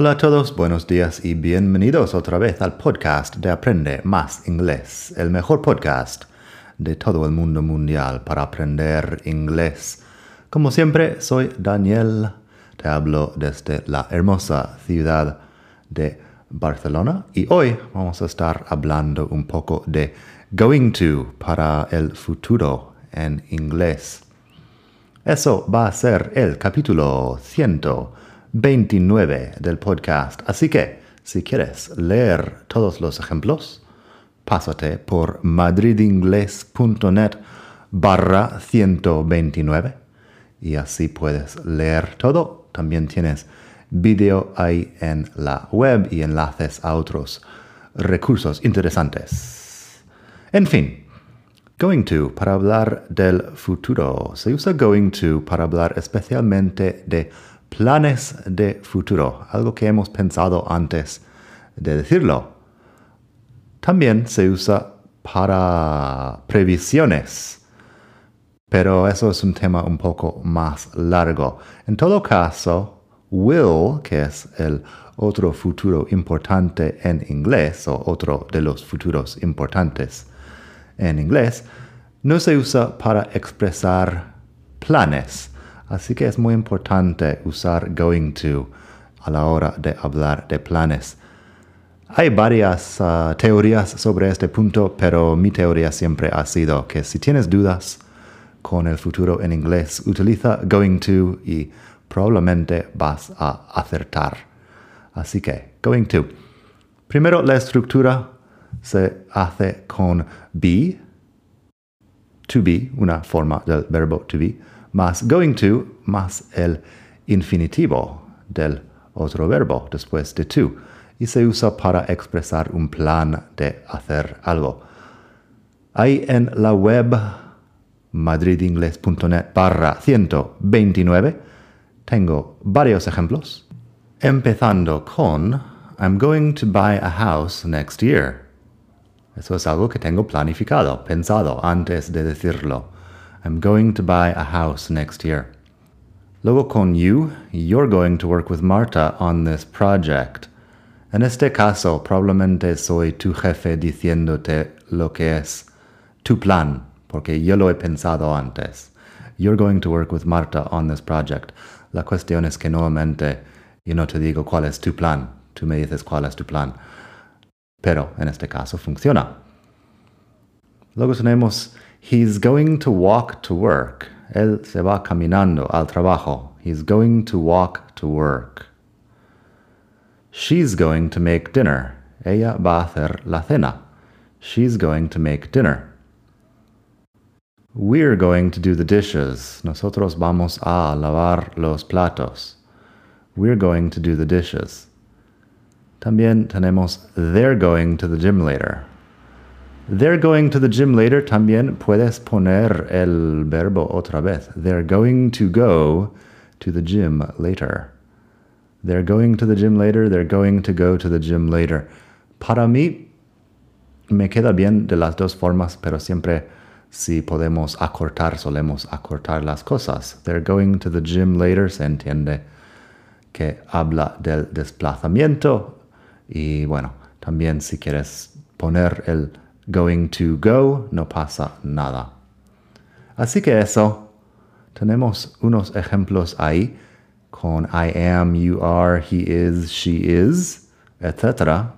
Hola a todos, buenos días y bienvenidos otra vez al podcast de Aprende Más Inglés, el mejor podcast de todo el mundo mundial para aprender inglés. Como siempre, soy Daniel, te hablo desde la hermosa ciudad de Barcelona y hoy vamos a estar hablando un poco de going to para el futuro en inglés. Eso va a ser el capítulo 100 29 del podcast. Así que, si quieres leer todos los ejemplos, pásate por madridingles.net barra 129 y así puedes leer todo. También tienes vídeo ahí en la web y enlaces a otros recursos interesantes. En fin, going to para hablar del futuro. Se usa going to para hablar especialmente de planes de futuro, algo que hemos pensado antes de decirlo. También se usa para previsiones, pero eso es un tema un poco más largo. En todo caso, will, que es el otro futuro importante en inglés, o otro de los futuros importantes en inglés, no se usa para expresar planes Así que es muy importante usar going to a la hora de hablar de planes. Hay varias uh, teorías sobre este punto, pero mi teoría siempre ha sido que si tienes dudas con el futuro en inglés, utiliza going to y probablemente vas a acertar. Así que, going to. Primero, la estructura se hace con be, to be, una forma del verbo to be más going to más el infinitivo del otro verbo después de to y se usa para expresar un plan de hacer algo. Ahí en la web madridingles.net barra 129 tengo varios ejemplos, empezando con I'm going to buy a house next year. Eso es algo que tengo planificado, pensado antes de decirlo. I'm going to buy a house next year. Luego con you, you're going to work with Marta on this project. En este caso, probablemente soy tu jefe diciéndote lo que es tu plan, porque yo lo he pensado antes. You're going to work with Marta on this project. La cuestión es que nuevamente yo no te digo cuál es tu plan, tú me dices cuál es tu plan. Pero en este caso funciona. Luego tenemos He's going to walk to work. Él se va caminando al trabajo. He's going to walk to work. She's going to make dinner. Ella va a hacer la cena. She's going to make dinner. We're going to do the dishes. Nosotros vamos a lavar los platos. We're going to do the dishes. También tenemos they're going to the gym later. They're going to the gym later. También puedes poner el verbo otra vez. They're going to go to the gym later. They're going to the gym later. They're going to go to the gym later. Para mí me queda bien de las dos formas, pero siempre si podemos acortar, solemos acortar las cosas. They're going to the gym later se entiende que habla del desplazamiento y bueno, también si quieres poner el going to go, no pasa nada. Así que eso, tenemos unos ejemplos ahí con I am, you are, he is, she is, etc.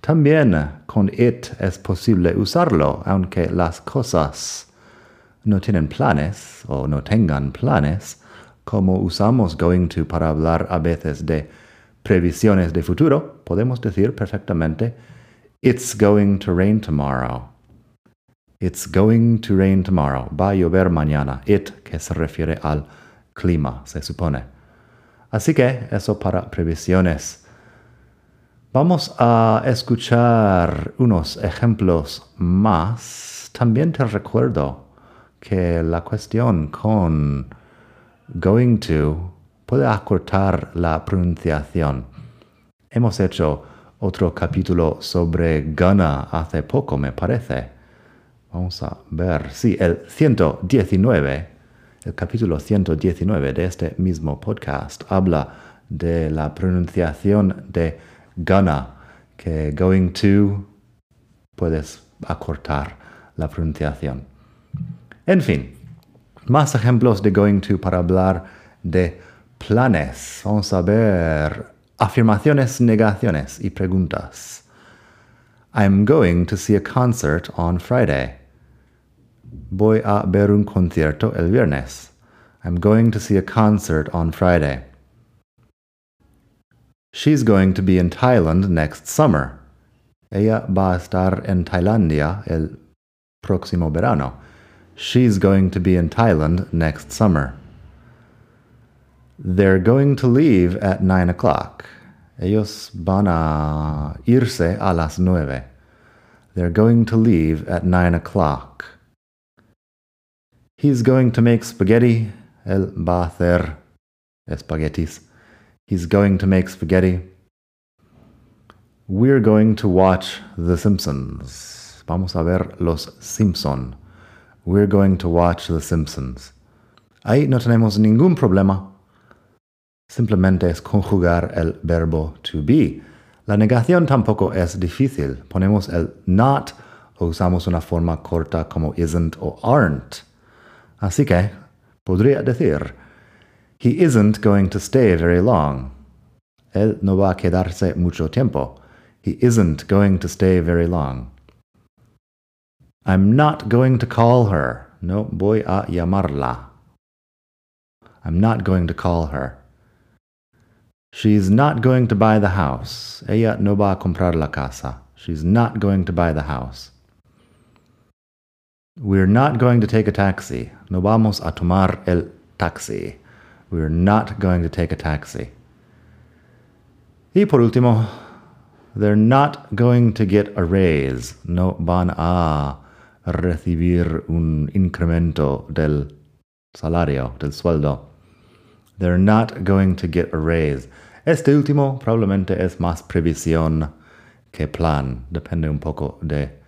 También con it es posible usarlo, aunque las cosas no tienen planes o no tengan planes, como usamos going to para hablar a veces de previsiones de futuro, podemos decir perfectamente, It's going to rain tomorrow. It's going to rain tomorrow. Va a llover mañana. It, que se refiere al clima, se supone. Así que eso para previsiones. Vamos a escuchar unos ejemplos más. También te recuerdo que la cuestión con going to puede acortar la pronunciación. Hemos hecho otro capítulo sobre gana hace poco, me parece. Vamos a ver. Sí, el 119, el capítulo 119 de este mismo podcast habla de la pronunciación de gana, que going to puedes acortar la pronunciación. En fin, más ejemplos de going to para hablar de planes. Vamos a ver afirmaciones, negaciones y preguntas. I'm going to see a concert on Friday. Voy a ver un concierto el viernes. I'm going to see a concert on Friday. She's going to be in Thailand next summer. Ella va a estar en Tailandia el próximo verano. She's going to be in Thailand next summer. They're going to leave at nine o'clock. Ellos van a irse a las nueve. They're going to leave at nine o'clock. He's going to make spaghetti. Él va a hacer espaguetis. He's going to make spaghetti. We're going to watch The Simpsons. Vamos a ver Los Simpson. We're going to watch The Simpsons. Ahí no tenemos ningún problema Simplemente es conjugar el verbo to be. La negación tampoco es difícil. Ponemos el not o usamos una forma corta como isn't o aren't. Así que podría decir, He isn't going to stay very long. Él no va a quedarse mucho tiempo. He isn't going to stay very long. I'm not going to call her. No voy a llamarla. I'm not going to call her. She's not going to buy the house. Ella no va a comprar la casa. She's not going to buy the house. We're not going to take a taxi. No vamos a tomar el taxi. We're not going to take a taxi. Y por último, they're not going to get a raise. No van a recibir un incremento del salario, del sueldo. They're not going to get a raise. Este último probablemente es más previsión que plan, depende un poco de,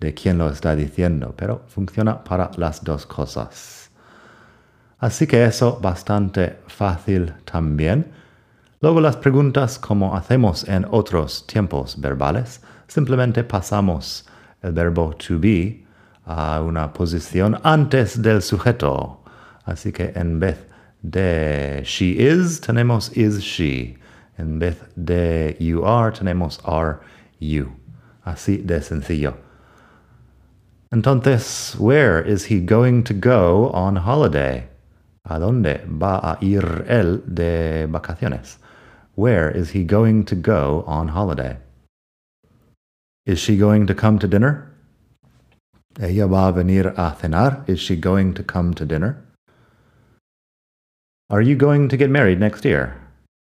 de quién lo está diciendo, pero funciona para las dos cosas. Así que eso bastante fácil también. Luego las preguntas como hacemos en otros tiempos verbales, simplemente pasamos el verbo to be a una posición antes del sujeto. Así que en vez de she is tenemos is she. En vez de you are tenemos are you. Así de sencillo. Entonces, where is he going to go on holiday? ¿A dónde va a ir él de vacaciones? Where is he going to go on holiday? Is she going to come to dinner? Ella va a venir a cenar? Is she going to come to dinner? Are you going to get married next year?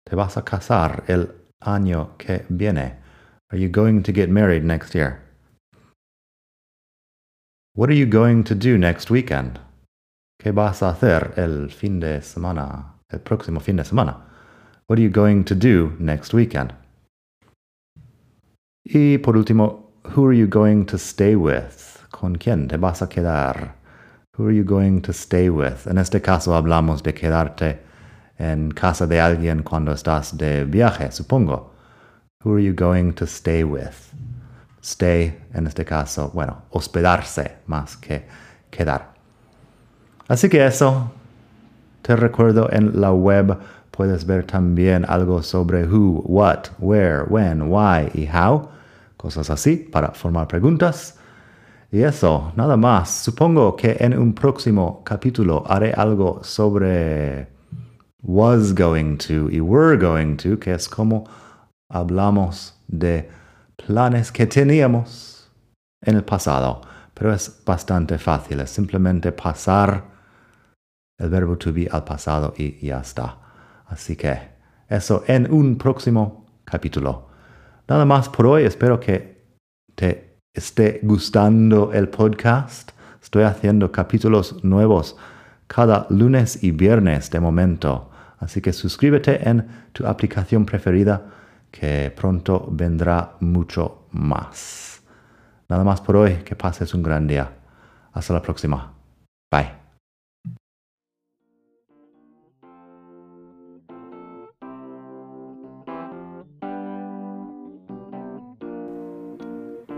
Te vas a casar el año que viene. Are you going to get married next year? What are you going to do next weekend? ¿Qué vas a hacer el fin de semana? El próximo fin de semana. What are you going to do next weekend? Y por último, who are you going to stay with? ¿Con quién te vas a quedar? Who are you going to stay with? En este caso hablamos de quedarte en casa de alguien cuando estás de viaje, supongo. Who are you going to stay with? Stay, en este caso, bueno, hospedarse más que quedar. Así que eso, te recuerdo en la web puedes ver también algo sobre who, what, where, when, why y how, cosas así para formar preguntas. Y eso, nada más. Supongo que en un próximo capítulo haré algo sobre was going to y were going to, que es como hablamos de planes que teníamos en el pasado. Pero es bastante fácil, es simplemente pasar el verbo to be al pasado y ya está. Así que eso en un próximo capítulo. Nada más por hoy, espero que te esté gustando el podcast. Estoy haciendo capítulos nuevos cada lunes y viernes de momento. Así que suscríbete en tu aplicación preferida que pronto vendrá mucho más. Nada más por hoy, que pases un gran día. Hasta la próxima. Bye.